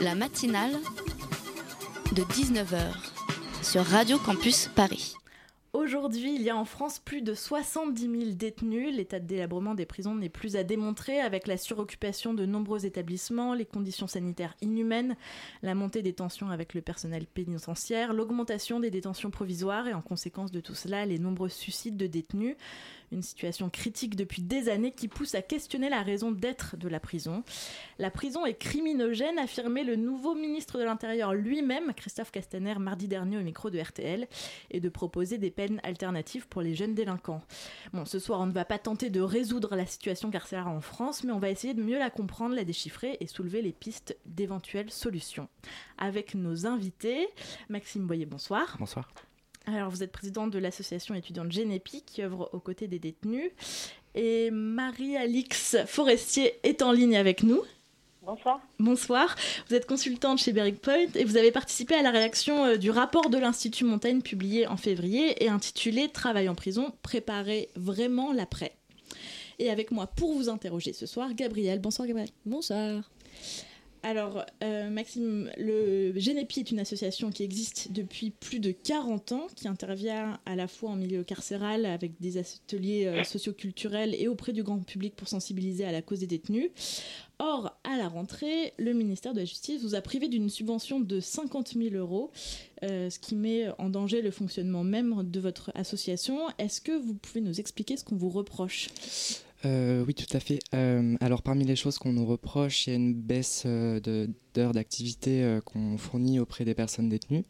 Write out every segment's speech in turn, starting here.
la matinale de 19h sur Radio Campus Paris. Aujourd'hui, il y a en France plus de 70 000 détenus. L'état de délabrement des prisons n'est plus à démontrer avec la suroccupation de nombreux établissements, les conditions sanitaires inhumaines, la montée des tensions avec le personnel pénitentiaire, l'augmentation des détentions provisoires et en conséquence de tout cela, les nombreux suicides de détenus. Une situation critique depuis des années qui pousse à questionner la raison d'être de la prison. La prison est criminogène, affirmait le nouveau ministre de l'Intérieur lui-même, Christophe Castaner, mardi dernier au micro de RTL, et de proposer des peines alternatives pour les jeunes délinquants. Bon, ce soir, on ne va pas tenter de résoudre la situation carcérale en France, mais on va essayer de mieux la comprendre, la déchiffrer et soulever les pistes d'éventuelles solutions. Avec nos invités, Maxime Boyer, bonsoir. Bonsoir. Alors, vous êtes présidente de l'association étudiante Génépi qui œuvre aux côtés des détenus. Et Marie-Alix Forestier est en ligne avec nous. Bonsoir. Bonsoir. Vous êtes consultante chez Berwick Point et vous avez participé à la rédaction euh, du rapport de l'Institut Montaigne publié en février et intitulé Travail en prison, préparer vraiment l'après. Et avec moi pour vous interroger ce soir, Gabriel. Bonsoir Gabriel. Bonsoir. Alors, euh, Maxime, le Génépi est une association qui existe depuis plus de 40 ans, qui intervient à la fois en milieu carcéral avec des ateliers euh, socioculturels et auprès du grand public pour sensibiliser à la cause des détenus. Or, à la rentrée, le ministère de la Justice vous a privé d'une subvention de 50 000 euros, euh, ce qui met en danger le fonctionnement même de votre association. Est-ce que vous pouvez nous expliquer ce qu'on vous reproche? Euh, oui, tout à fait. Euh, alors, parmi les choses qu'on nous reproche, il y a une baisse euh, d'heures d'activité qu'on fournit auprès des personnes détenues.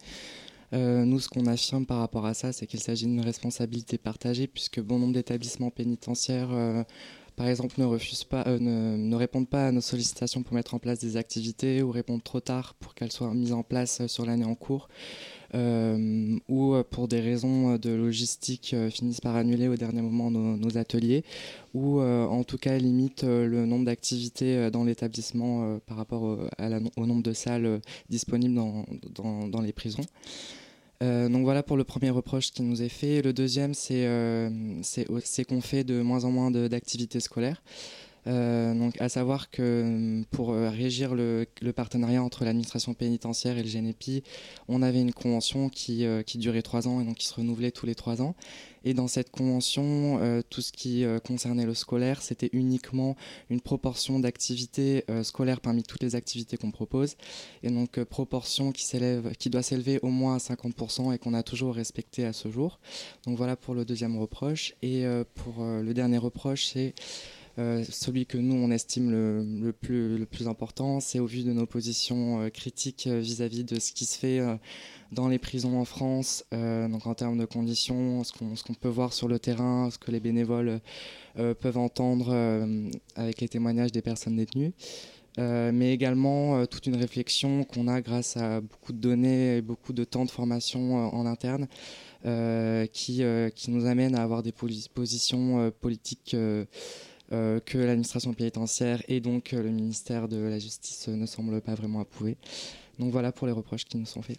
nous, ce qu'on affirme par rapport à ça, c'est qu'il s'agit d'une responsabilité partagée, puisque bon nombre d'établissements pénitentiaires par exemple, ne, répondent pas à nos sollicitations pour mettre en place des activités ou répondent trop tard pour qu'elles soient mises en place sur l'année en cours. Euh, ou euh, pour des raisons de logistique euh, finissent par annuler au dernier moment nos, ateliers, ou en tout cas limitent le nombre d'activités dans l'établissement par rapport au, nombre de salles disponibles dans, les prisons. donc voilà pour le premier reproche qui nous est fait. Le deuxième, c'est qu'on fait de moins en moins d'activités scolaires. Euh, donc, à savoir que euh, pour euh, régir le, partenariat entre l'administration pénitentiaire et le GNEPI, on avait une convention qui, qui, durait trois ans et donc qui se renouvelait tous les trois ans. Et dans cette convention, tout ce qui concernait le scolaire, c'était uniquement une proportion d'activités scolaires parmi toutes les activités qu'on propose. Et donc, proportion qui, qui doit s'élever au moins à 50% et qu'on a toujours respecté à ce jour. Donc, voilà pour le deuxième reproche. Et pour le dernier reproche, c'est euh, celui que nous, on estime le, plus, important, c'est au vu de nos positions euh, critiques euh, vis-à-vis de ce qui se fait dans les prisons en France, donc en termes de conditions, ce qu'on peut voir sur le terrain, ce que les bénévoles peuvent entendre avec les témoignages des personnes détenues. mais également toute une réflexion qu'on a grâce à beaucoup de données et beaucoup de temps de formation en interne qui, nous amène à avoir des positions politiques que l'administration pénitentiaire et donc euh, le ministère de la Justice ne semblent pas vraiment approuver. Donc voilà pour les reproches qui nous sont faits.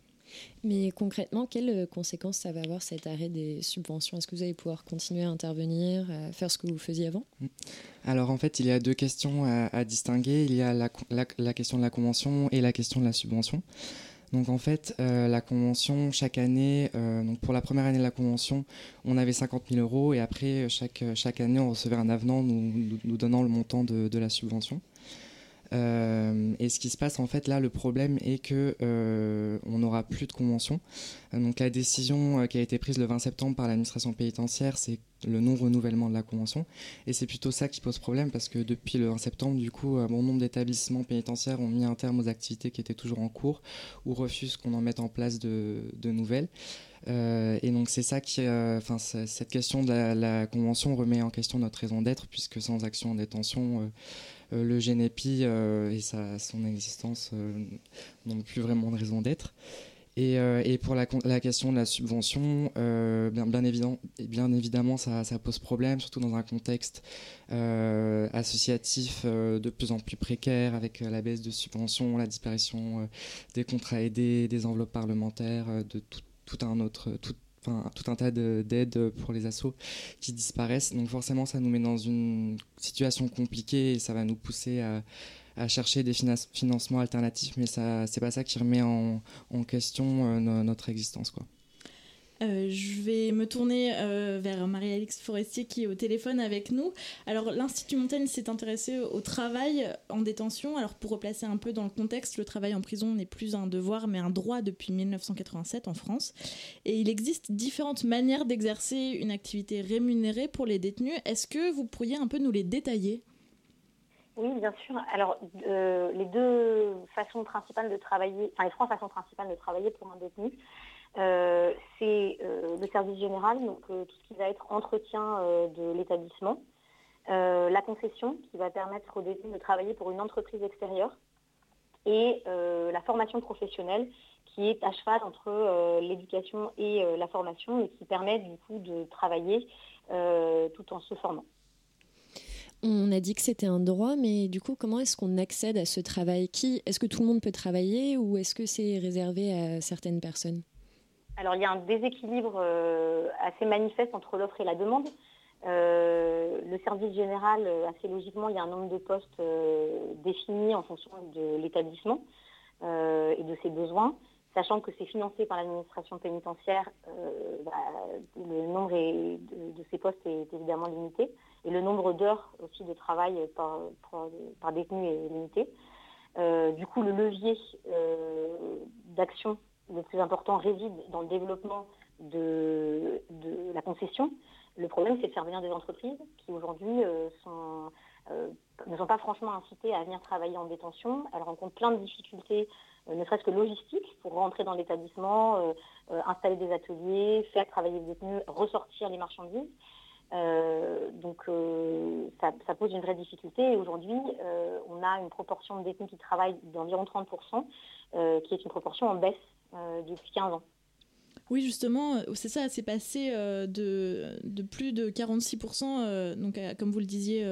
Mais concrètement, quelles conséquences ça va avoir cet arrêt des subventions? Est-ce que vous allez pouvoir continuer à intervenir, à faire ce que vous faisiez avant? Mm. Alors en fait, il y a deux questions à, distinguer. Il y a la, la, question de la convention et la question de la subvention. Donc en fait, euh, la convention, chaque année, euh, donc pour la première année de la convention, on avait 50 000 euros et après, chaque, chaque année, on recevait un avenant nous, nous, donnant le montant de, de la subvention. Euh, et ce qui se passe en fait là, le problème est que euh, on n'aura plus de convention. donc la décision qui a été prise le 20 septembre par l'administration pénitentiaire, c'est le non-renouvellement de la convention. Et c'est plutôt ça qui pose problème parce que depuis le 20 septembre, du coup, bon nombre d'établissements pénitentiaires ont mis un terme aux activités qui étaient toujours en cours ou refusent qu'on en mette en place de, nouvelles. Euh, et donc c'est ça qui, enfin cette question de la, convention remet en question notre raison d'être puisque sans action en détention euh, le Génépi euh, et sa, son existence euh, n'ont plus vraiment de raison d'être. Et, et, pour la, la, question de la subvention, bien, bien, évident, bien, évidemment, ça, ça, pose problème, surtout dans un contexte associatif de plus en plus précaire, avec la baisse de subventions, la disparition des contrats aidés, des enveloppes parlementaires, de tout, tout un autre, tout, tout un tas d'aides pour les assos qui disparaissent. Donc forcément, ça nous met dans une situation compliquée et ça va nous pousser à, chercher des financements alternatifs, mais ça, c'est pas ça qui remet en, question notre existence, quoi. Euh, je vais me tourner euh, vers Marie-Alix Forestier qui est au téléphone avec nous. Alors l'Institut Montaigne s'est intéressé au travail en détention. Alors pour replacer un peu dans le contexte, le travail en prison n'est plus un devoir mais un droit depuis 1987 en France. Et il existe différentes manières d'exercer une activité rémunérée pour les détenus. Est-ce que vous pourriez un peu nous les détailler? Oui, bien sûr. Alors, euh, les deux façons principales de travailler, enfin les trois façons principales de travailler pour un détenu, euh, c'est euh, le service général, donc euh, tout ce qui va être entretien de l'établissement, la concession qui va permettre aux détenus de travailler pour une entreprise extérieure. Et la formation professionnelle qui est à cheval entre l'éducation et la formation et qui permet du coup de travailler tout en se formant. On a dit que c'était un droit, mais du coup, comment est-ce qu'on accède à ce travail? Qui Est-ce que tout le monde peut travailler ou est-ce que c'est réservé à certaines personnes? Alors il y a un déséquilibre euh, assez manifeste entre l'offre et la demande. Euh, le service général, euh, assez logiquement, il y a un nombre de postes définis en fonction de l'établissement et de ses besoins. Sachant que c'est financé par l'administration pénitentiaire, bah, le nombre de, ces postes est évidemment limité et le nombre d'heures aussi de travail par, par détenu est limité. du coup, le levier d'action le plus important réside dans le développement de, la concession. Le problème, c'est de faire venir des entreprises qui aujourd'hui euh, euh, ne sont pas franchement incitées à venir travailler en détention. Elles rencontrent plein de difficultés, euh, ne serait-ce que logistiques, pour rentrer dans l'établissement, installer des ateliers, faire travailler les détenus, ressortir les marchandises. donc ça, pose une vraie difficulté et aujourd'hui on a une proportion de détenus qui travaillent d'environ 30%, qui est une proportion en baisse depuis 15 ans. Oui, justement, euh, c'est ça, c'est passé euh, de, de, plus de 46%, donc comme vous le disiez,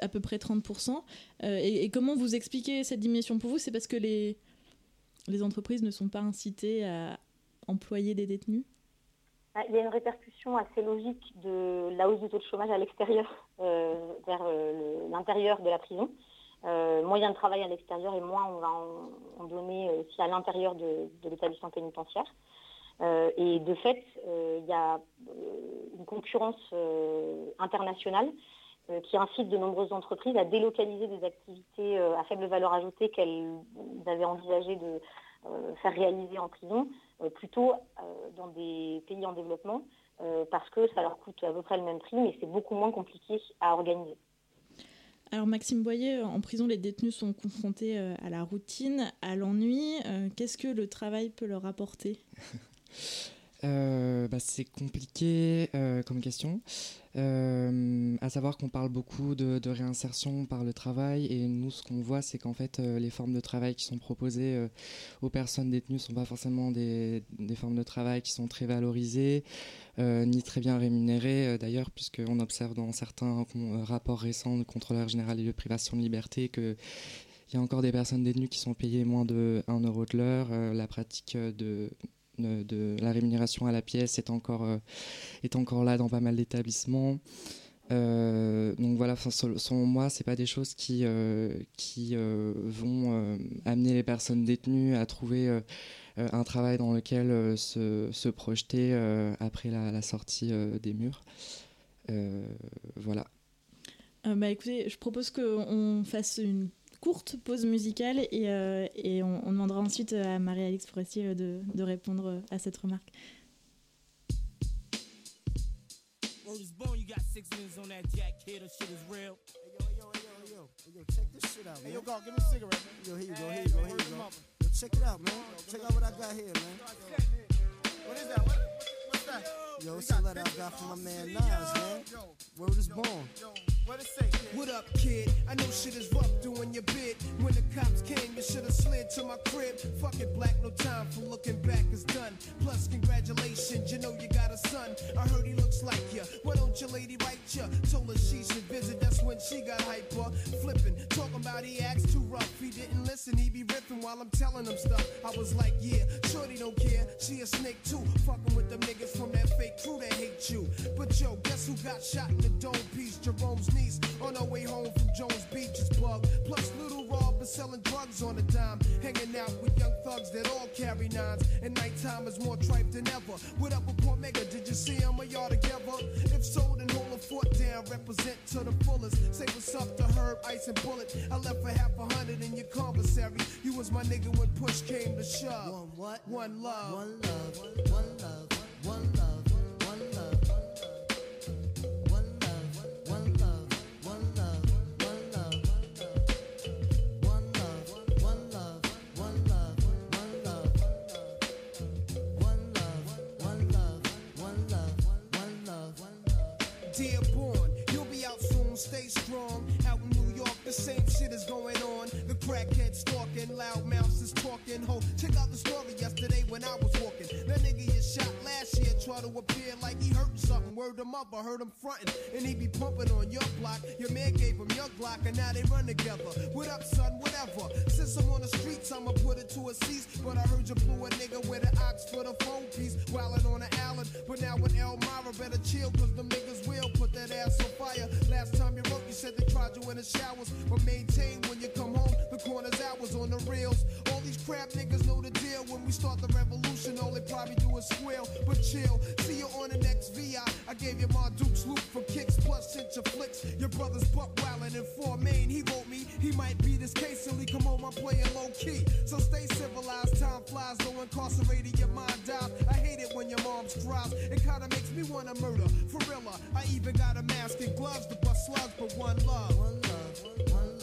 à peu près 30%. Et, et, comment vous expliquez cette diminution pour vous? C'est parce que les, les entreprises ne sont pas incitées à employer des détenus? Ah, il y a une répercussion assez logique de la hausse du taux de chômage à l'extérieur vers l'intérieur de la prison. Euh, a de travail à l'extérieur et moins on va en, donner aussi à l'intérieur de, l'établissement pénitentiaire. Euh, et de fait, euh, il y a une concurrence internationale qui incite de nombreuses entreprises à délocaliser des activités à faible valeur ajoutée qu'elles avaient envisagé de faire réaliser en prison, plutôt dans des pays en développement, parce que ça leur coûte à peu près le même prix, mais c'est beaucoup moins compliqué à organiser. Alors Maxime Boyer, en prison, les détenus sont confrontés euh, à la routine, à l'ennui. Euh, qu'est-ce que le travail peut leur apporter? Euh, bah, C'est compliqué comme question. Euh, à savoir qu'on parle beaucoup de, réinsertion par le travail et nous ce qu'on voit c'est qu'en fait euh, les formes de travail qui sont proposées euh, aux personnes détenues sont pas forcément des, formes de travail qui sont très valorisées ni très bien rémunérées d'ailleurs puisqu'on observe dans certains rapports récents de contrôleur général et de privation de liberté que il y a encore des personnes détenues qui sont payées moins de 1 euro de l'heure. la pratique de de la rémunération à la pièce est encore, euh, est encore là dans pas mal d'établissements. Euh, donc voilà, selon moi, c'est pas des choses qui, euh, qui vont amener les personnes détenues à trouver un travail dans lequel se, se, projeter après la, la sortie des murs. voilà. bah écoutez, je propose qu'on fasse une courte pause musicale et, euh, et on, on, demandera ensuite à Marie-Alix Forestier de, de, répondre à cette remarque. Check it out, man. Check out what I got here, man. What is that? What, what's that? Yo, it's a letter I got from my man Nas, man. Word is born. What up, kid? I know shit is rough doing your bid. When the cops came, you should have slid to my crib. Fuck it, black, no time for looking back is done. Plus, congratulations, you know you got a son. I heard he looks like you. Why don't your lady write you? Told her she should visit, that's when she got hyper. Flipping, talking about he acts too rough. He didn't listen, he be ripping while I'm telling them stuff. I was like, yeah, shorty don't care. She a snake too. Fucking with them niggas from that fake crew that hate you. But yo, guess who got shot in the dome piece? Jerome's niece on her way home from Jones Beach is bug. Plus little Rob is selling drugs on a dime. Hanging out with young thugs that all carry nines. And nighttime is more tripe than ever. What up with Mega? Did you see him or y'all together? If so, then hold a foot down. Represent to the fullest. Say what's up to Herb, Ice, and Bullet. I left for half a hundred in your commissary. You was my nigga when push came to shove. One what? One love. One love. One love. Loud mouths is talking, ho. Check out the story yesterday when I was walking. That nigga is shot year tried to appear like he hurt something. Word him up, I heard him fronting. And he be pumping on your block. Your man gave him your Glock, and now they run together. What up, son? Whatever. Since I'm on the streets, I'ma put it to a cease. But I heard you blew a nigga with an ox for the phone piece. Wildin' on the island. But now with Elmira, better chill, cause them niggas will put that ass on fire. Last time you wrote, you said they tried you in the showers. But maintain when you come home, the corner's hours on the reels. All these crap niggas know the deal. When we start the revolution, all they probably do is squeal. But chill, see you on the next VI. I gave you my Duke's loop for kicks, plus your flicks. Your brother's buck wildin' in four main. He wrote me, he might be this case, silly. Come home, I'm playing low key. So stay civilized, time flies, no incarcerated, your mind dies. I hate it when your mom's cries. It kinda makes me wanna murder. For real, I even got a mask and gloves to bust slugs, but one love. One love, one love.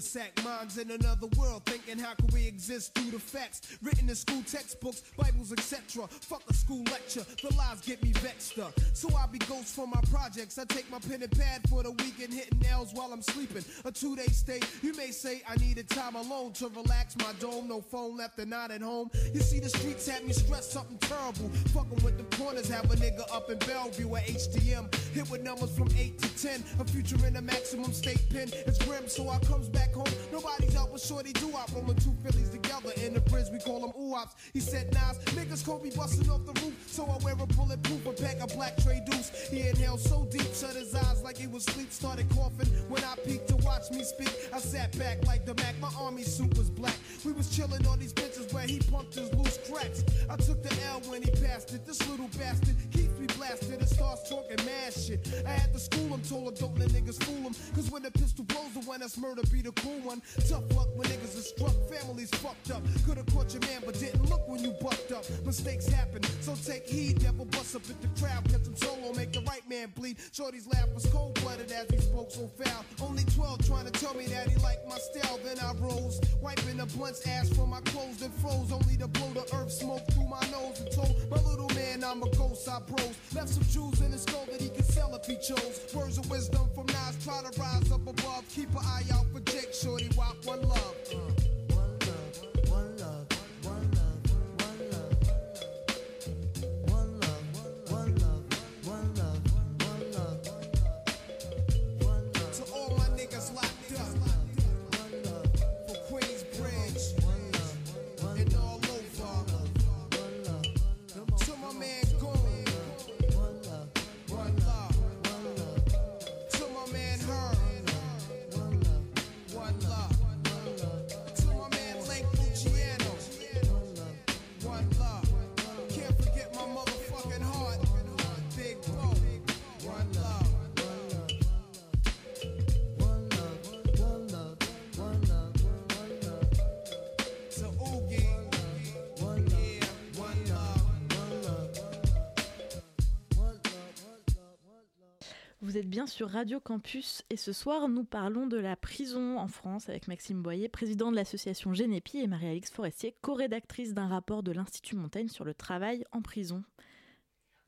Sack. Minds in another world, thinking how can we exist through the facts? Written in school textbooks, Bibles, etc. Fuck a school lecture, the lies get me vexed up. So I be ghost for my projects. I take my pen and pad for the weekend, hitting nails while I'm sleeping. A two day stay, you may say I needed time alone to relax my dome. No phone left and not at home. You see, the streets had me stressed, something terrible. Fucking with the corners, have a nigga up in Bellevue at HDM. Hit with numbers from 8 to 10. A future in a maximum state pen. It's grim, so I comes back home. Nobody's out with shorty do up. Rolling two Phillies together in the bridge, we call them oops. He said, Nas, niggas can't be busting off the roof. So I wear a bulletproof, a pack of black tray deuce. He inhaled so deep, shut his eyes like he was asleep, started coughing. When I peeked to watch me speak, I sat back like the Mac. My army suit was black. We was chilling on these benches where he pumped his loose cracks. I took the L when he passed it. This little bastard me blasted and starts talking mad shit. I had to school him, told don't let niggas fool him. Cause when the pistol blows, the one that's murder be the cool one. Tough luck when niggas are struck, families fucked up. Could've caught your man, but didn't look when you bucked up. Mistakes happen, so take heed. Never bust up at the crowd, catch him solo, make the right man bleed. Shorty's laugh was cold blooded as he spoke so foul. Only 12 trying to tell me that he liked my style. Then I rose, wiping the blunt's ass from my clothes, then froze. Only to blow the earth smoke through my nose and told my little man I'm a ghost. I bros left some jewels in his skull that he could sell if he chose. Words of wisdom from Nas, try to rise up above. Keep an eye out for Jake Shorty, walk one love. Uh. Bien sur Radio Campus et ce soir nous parlons de la prison en France avec Maxime Boyer, président de l'association Génépi et Marie-Alix Forestier, co-rédactrice d'un rapport de l'Institut Montaigne sur le travail en prison.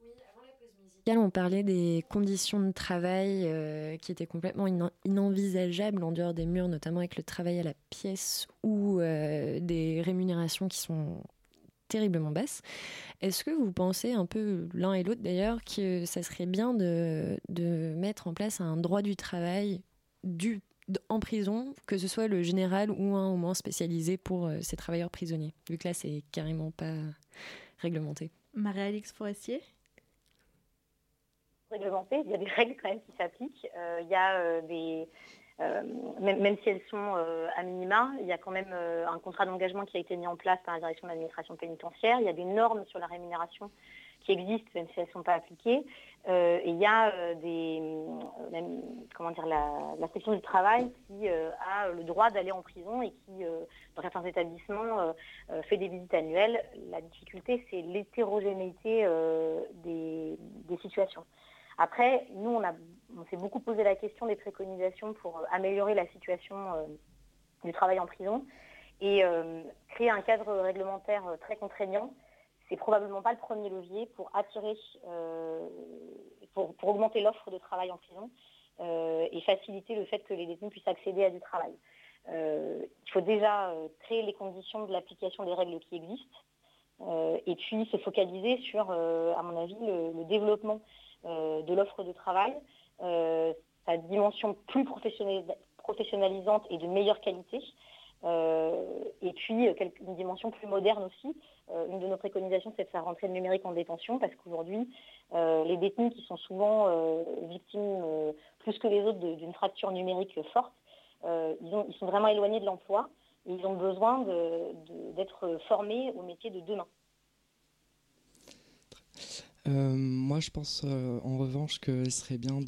Oui, avant la pause on parlait des conditions de travail euh, qui étaient complètement inenvisageables en dehors des murs, notamment avec le travail à la pièce ou euh, des rémunérations qui sont terriblement basses. Est-ce que vous pensez un peu l'un et l'autre d'ailleurs que ça serait bien de, de, mettre en place un droit du travail du, en prison, que ce soit le général ou un au moins spécialisé pour euh, ces travailleurs prisonniers, vu que là c'est carrément pas réglementé? Marie-Alix Forestier Réglementé, il y a des règles quand même qui s'appliquent. Euh, il y a euh, des euh, même, si elles sont euh, à minima, il y a quand même euh, un contrat d'engagement qui a été mis en place par la direction de l'administration pénitentiaire. Il y a des normes sur la rémunération qui existent, même si elles ne sont pas appliquées. et il y a des, la, section du travail qui a le droit d'aller en prison et qui, dans certains établissements, fait des visites annuelles. La difficulté, c'est l'hétérogénéité des, situations. Après, nous, on, s'est beaucoup posé la question des préconisations pour euh, améliorer la situation euh, du travail en prison. Et euh, créer un cadre réglementaire très contraignant, c'est probablement pas le premier levier pour attirer, pour, augmenter l'offre de travail en prison et faciliter le fait que les détenus puissent accéder à du travail. il faut déjà créer les conditions de l'application des règles qui existent et puis se focaliser sur, à mon avis, le développement de l'offre de travail, sa dimension plus professionnalisante et de meilleure qualité. Euh, et puis une dimension plus moderne aussi. une de nos préconisations, c'est de faire rentrer le numérique en détention parce qu'aujourd'hui, les détenus qui sont souvent victimes plus que les autres d'une fracture numérique forte, ils, sont vraiment éloignés de l'emploi et ils ont besoin d'être formés au métier de demain. Euh, moi, je pense euh, en revanche que ce serait bien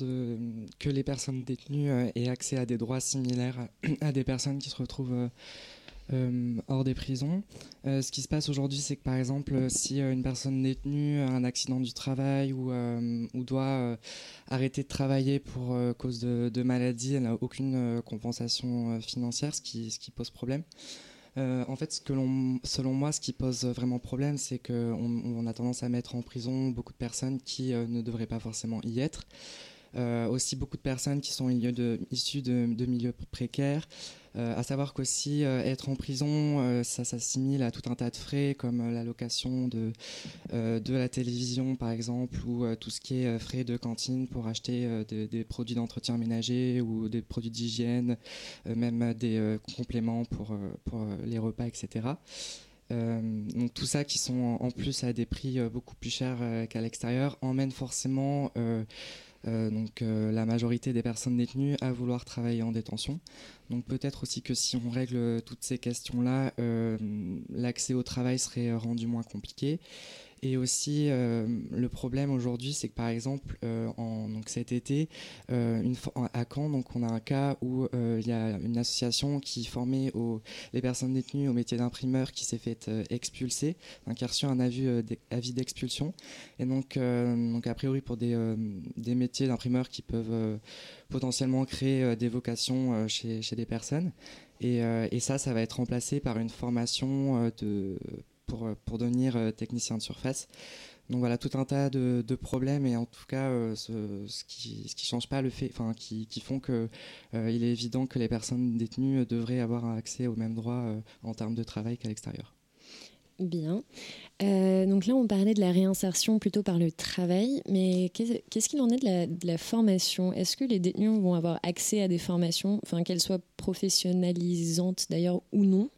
que les personnes détenues euh, aient accès à des droits similaires à, des personnes qui se retrouvent hors des prisons. ce qui se passe aujourd'hui, c'est que par exemple, si une personne détenue a un accident du travail ou, doit arrêter de travailler pour cause de, maladie, elle n'a aucune compensation financière, ce qui pose problème. Euh, en fait, selon moi, ce qui pose vraiment problème, c'est qu'on on a tendance à mettre en prison beaucoup de personnes qui euh, ne devraient pas forcément y être. Euh, aussi beaucoup de personnes qui sont issues de, milieux précaires. Euh, à savoir qu'aussi euh, être en prison, ça s'assimile à tout un tas de frais comme la location de, de la télévision par exemple ou tout ce qui est frais de cantine pour acheter des produits d'entretien ménager ou des produits d'hygiène, même des compléments pour, pour les repas, etc. donc tout ça qui sont en plus à des prix beaucoup plus chers qu'à l'extérieur emmène forcément euh, donc euh, la majorité des personnes détenues à vouloir travailler en détention. Donc peut-être aussi que si on règle toutes ces questions-là, euh, l'accès au travail serait rendu moins compliqué. Et aussi, euh, le problème aujourd'hui, c'est que par exemple, euh, donc cet été, euh, à Caen, donc on a un cas où il y a une association qui formait les personnes détenues au métier d'imprimeur qui s'est fait expulser, qui a reçu un avis, d'expulsion. Et donc, donc, a priori, pour des, des métiers d'imprimeur qui peuvent potentiellement créer des vocations chez, chez, des personnes. Et, ça, ça va être remplacé par une formation de pour, euh, pour devenir euh, technicien de surface. Donc voilà, tout un tas de, de problèmes et en tout cas, euh, ce, ce, qui ce qui change pas le fait, enfin qui, qui font que il est évident que les personnes détenues devraient avoir accès aux mêmes droits en termes de travail qu'à l'extérieur. Bien. donc là, on parlait de la réinsertion plutôt par le travail, mais qu'est-ce qu'il en est de la, de la formation? Est-ce que les détenus vont avoir accès à des formations, qu'elles soient professionnalisantes d'ailleurs ou non?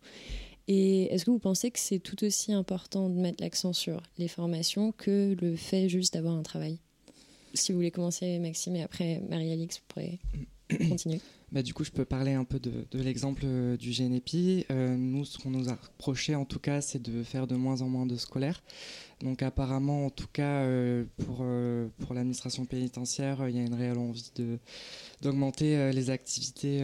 Et est-ce que vous pensez que c'est tout aussi important de mettre l'accent sur les formations que le fait juste d'avoir un travail? Si vous voulez commencer, Maxime, et après Marie-Alix, vous pourrez continuer. Bah, du coup, je peux parler un peu de, l'exemple euh, du GNEPI. Euh, nous, ce qu'on nous a reproché, en tout cas, c'est de faire de moins en moins de scolaires. Donc, apparemment, en tout cas, euh, pour, pour l'administration pénitentiaire, il y a une réelle envie d'augmenter les activités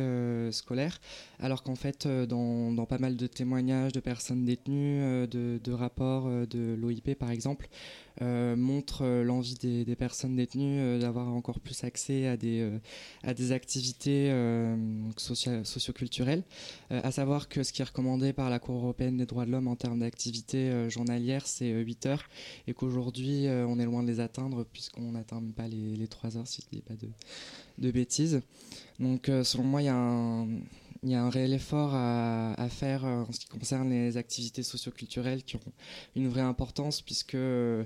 scolaires. Alors qu'en fait, dans, pas mal de témoignages de personnes détenues, de, rapports de l'OIP, par exemple, euh, montre euh, l'envie des, personnes détenues euh, d'avoir encore plus accès à des, activités socio socioculturelles. à savoir que ce qui est recommandé par la Cour européenne des droits de l'homme en termes d'activités journalières, c'est 8 heures, et qu'aujourd'hui, on est loin de les atteindre, puisqu'on n'atteint pas les, les, 3 heures, si je ne dis pas de, de bêtises. Donc, selon moi, il y a un il y a un réel effort à, faire euh, en ce qui concerne les activités socioculturelles qui ont une vraie importance puisque euh,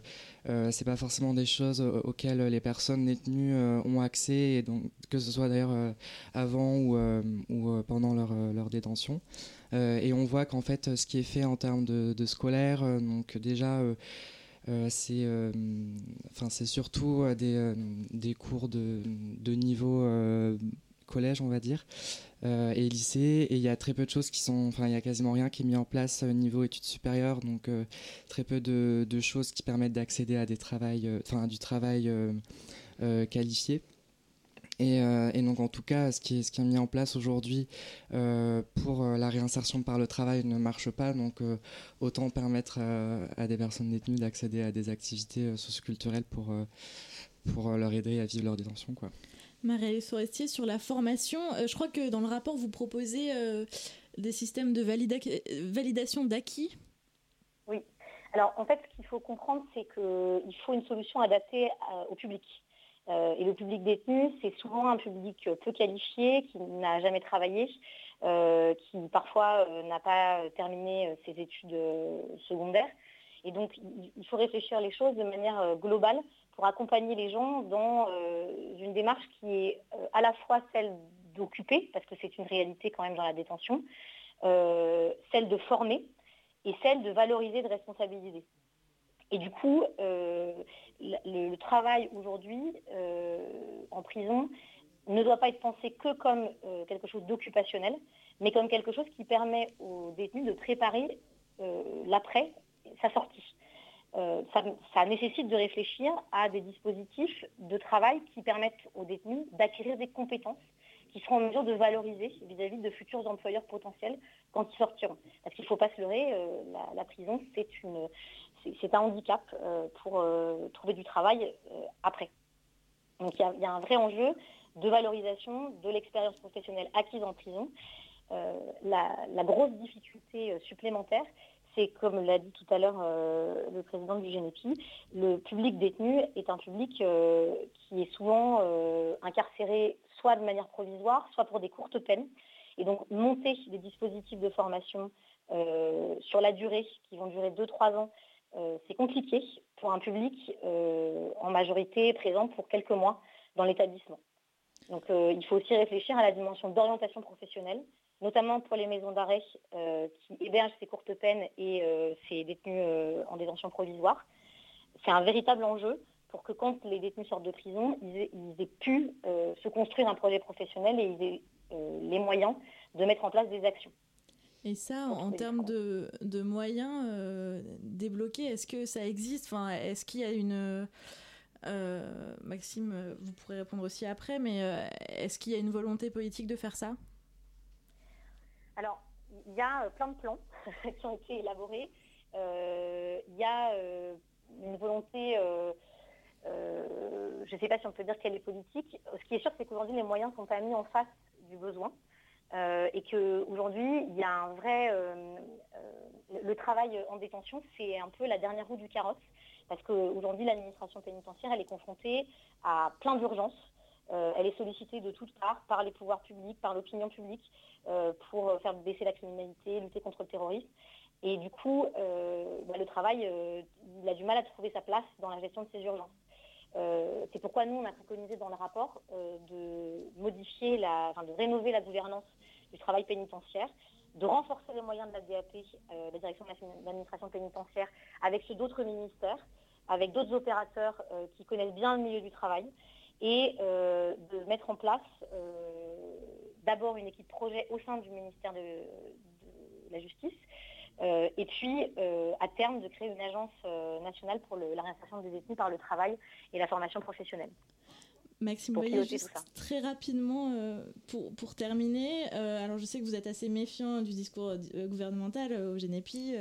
euh c'est pas forcément des choses auxquelles les personnes détenues euh, ont accès et donc que ce soit d'ailleurs avant ou, ou pendant leur, leur détention. Et on voit qu'en fait ce qui est fait en termes de, scolaire, donc déjà c'est enfin c'est surtout des, cours de, niveau collège, on va dire, euh, et lycée. Et il y a très peu de choses qui sont, enfin, il y a quasiment rien qui est mis en place au niveau études supérieures, donc euh, très peu de, choses qui permettent d'accéder à des euh, enfin, du travail qualifié. Et, donc en tout cas, ce qui est, ce qui est mis en place aujourd'hui pour la réinsertion par le travail ne marche pas. Donc autant permettre à des personnes détenues d'accéder à des activités socioculturelles pour, pour leur aider à vivre leur détention. Quoi. Marie Forestier, sur la formation. Euh, je crois que dans le rapport, vous proposez euh, des systèmes de validation d'acquis. Oui. Alors, en fait, ce qu'il faut comprendre, c'est qu'il faut une solution adaptée au public. Euh, et le public détenu, c'est souvent un public peu qualifié, qui n'a jamais travaillé, qui parfois n'a pas terminé ses études secondaires. Et donc, il faut réfléchir les choses de manière globale pour accompagner les gens dans euh, une démarche qui est euh, à la fois celle d'occuper, parce que c'est une réalité quand même dans la détention, euh, celle de former et celle de valoriser, de responsabiliser. Et du coup, le, travail aujourd'hui en prison ne doit pas être pensé que comme quelque chose d'occupationnel, mais comme quelque chose qui permet aux détenus de préparer l'après, sa sortie. Euh, ça, nécessite de réfléchir à des dispositifs de travail qui permettent aux détenus d'acquérir des compétences qui seront en mesure de valoriser vis-à-vis de futurs employeurs potentiels quand ils sortiront. Parce qu'il ne faut pas se leurrer, euh, la, prison, c'est un handicap euh, pour trouver du travail après. Donc il y, a un vrai enjeu de valorisation de l'expérience professionnelle acquise en prison. la, grosse difficulté supplémentaire, c'est, comme l'a dit tout à l'heure euh, le président du GNEPI, le public détenu est un public euh, qui est souvent euh, incarcéré soit de manière provisoire, soit pour des courtes peines. Et donc monter des dispositifs de formation sur la durée, qui vont durer 2-3 ans, c'est compliqué pour un public en majorité présent pour quelques mois dans l'établissement. Donc il faut aussi réfléchir à la dimension d'orientation professionnelle, notamment pour les maisons d'arrêt euh, qui hébergent ces courtes peines et euh, ces détenus euh, en détention provisoire. C'est un véritable enjeu pour que quand les détenus sortent de prison, ils aient, pu se construire un projet professionnel et ils aient les moyens de mettre en place des actions. Et ça, en, termes de, moyens débloqués, est-ce que ça existe? Enfin, Est-ce qu'il y a une... Maxime, vous pourrez répondre aussi après, mais est-ce qu'il y a une volonté politique de faire ça? Alors, il y a euh, plein de plans qui ont été élaborés. Euh, il y a euh, une volonté, je ne sais pas si on peut dire qu'elle est politique. Ce qui est sûr, c'est qu'aujourd'hui, les moyens sont pas mis en face du besoin. Et qu'aujourd'hui, il y a un vrai... le travail en détention, c'est un peu la dernière roue du carrosse, parce qu'aujourd'hui, l'administration pénitentiaire, elle est confrontée à plein d'urgences. elle est sollicitée de toutes parts par les pouvoirs publics, par l'opinion publique. Euh, pour faire baisser la criminalité, lutter contre le terrorisme. Et du coup, euh, bah, le travail, euh, il a du mal à trouver sa place dans la gestion de ces urgences. C'est pourquoi nous, on a préconisé dans le rapport de modifier, la, de rénover la gouvernance du travail pénitentiaire, de renforcer les moyens de la DAP, la direction de l'administration pénitentiaire, avec ceux d'autres ministères, avec d'autres opérateurs qui connaissent bien le milieu du travail, et de mettre en place d'abord une équipe projet au sein du ministère de, la Justice, euh, et puis euh, à terme de créer une agence euh, nationale pour la réinsertion des détenus par le travail et la formation professionnelle. Maxime Boyer, juste très rapidement pour, pour terminer, alors je sais que vous êtes assez méfiant du discours gouvernemental au GNEPI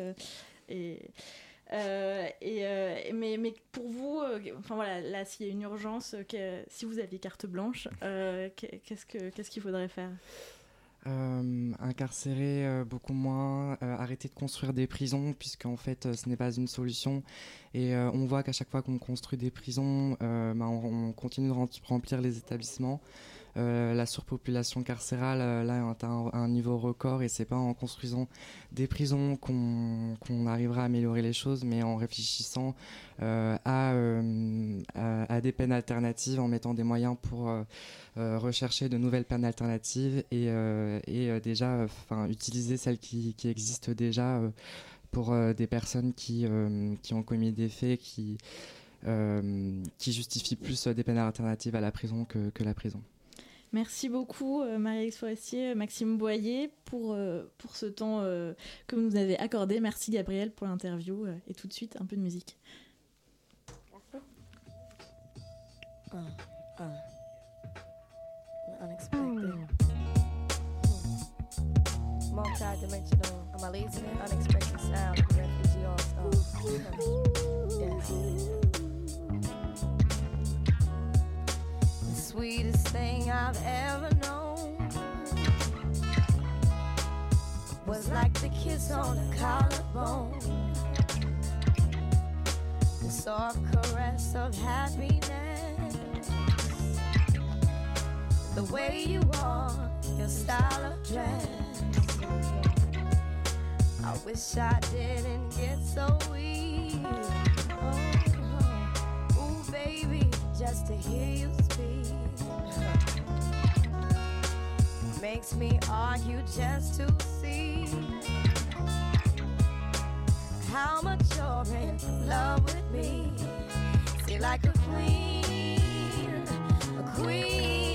et et, mais, mais pour vous, enfin voilà, là, s'il y a une urgence, si vous aviez carte blanche, qu'est-ce qu'il ce qu'il faudrait faire? Euh, incarcérer euh, beaucoup moins, euh, arrêter de construire des prisons, puisqu'en fait ce n'est pas une solution. Et on voit qu'à chaque fois qu'on construit des prisons, ben, on, continue de remplir les établissements. Euh, la surpopulation carcérale, euh, là, est à un, niveau record et c'est pas en construisant des prisons qu'on arrivera à améliorer les choses, mais en réfléchissant euh, à, à, des peines alternatives, en mettant des moyens pour rechercher de nouvelles peines alternatives et, et déjà enfin, utiliser celles qui, qui existent déjà pour des personnes qui, qui ont commis des faits qui, qui justifient plus des peines alternatives à la prison que, que la prison. Merci beaucoup euh, Marie-Alex Forestier, euh, Maxime Boyer pour, euh, pour ce temps que vous nous avez accordé. Merci Gabriel pour l'interview et tout de suite un peu de musique. Merci. Uh, uh. Unexpected. Multi-dimensional, amazing unexpected sound, refugee all Yeah. Sweetest thing I've ever known was like the kiss on a collarbone, the soft caress of happiness, the way you are, your style of dress. I wish I didn't get so weak. Oh, oh, oh. ooh, baby, just to hear you makes me argue just to see how much you're in love with me. Feel like a queen, a queen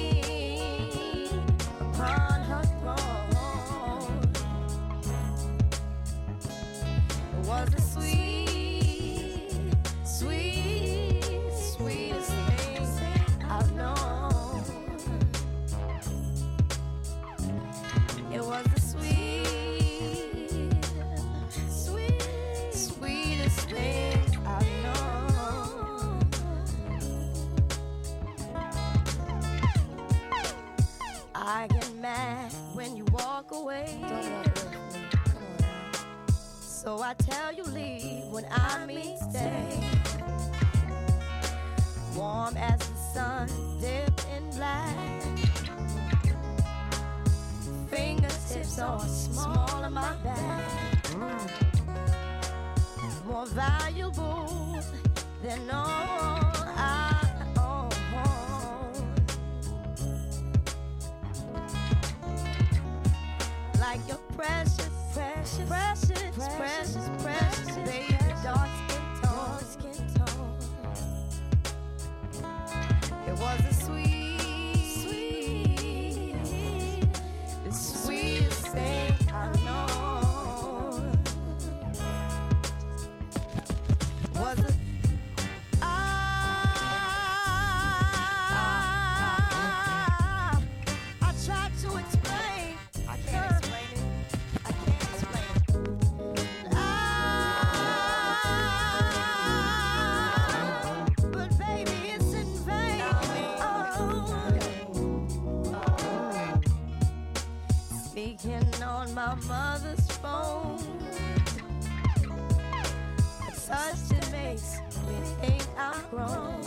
grown.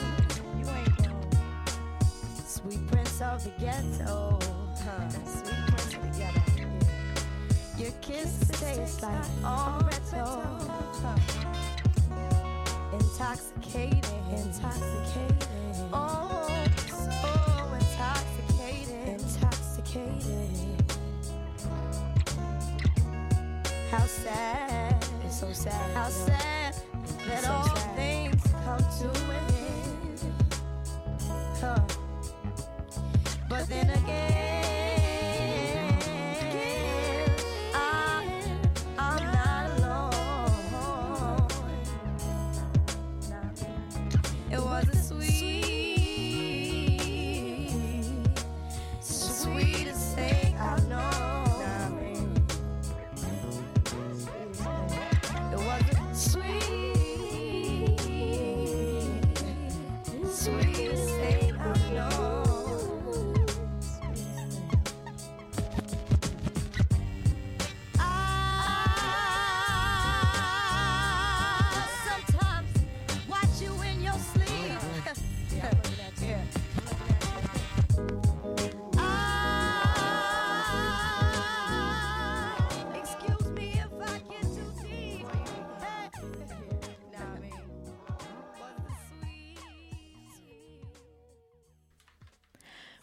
You ain't grown. Sweet prince of the ghetto. Huh. Sweet prince of the ghetto. Yeah. Your kiss tastes like. Huh. Intoxicating. Intoxicating. Oh, so intoxicating. Intoxicating. How sad. It's so sad. How sad that so all sad. things come to an end.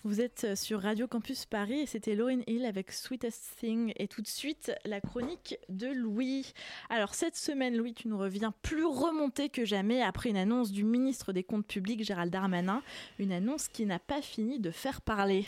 Vous êtes sur Radio Campus Paris et c'était Lauryn Hill avec Sweetest Thing et tout de suite la chronique de Louis. Alors cette semaine Louis tu nous reviens plus remonté que jamais après une annonce du ministre des Comptes publics Gérald Darmanin, une annonce qui n'a pas fini de faire parler.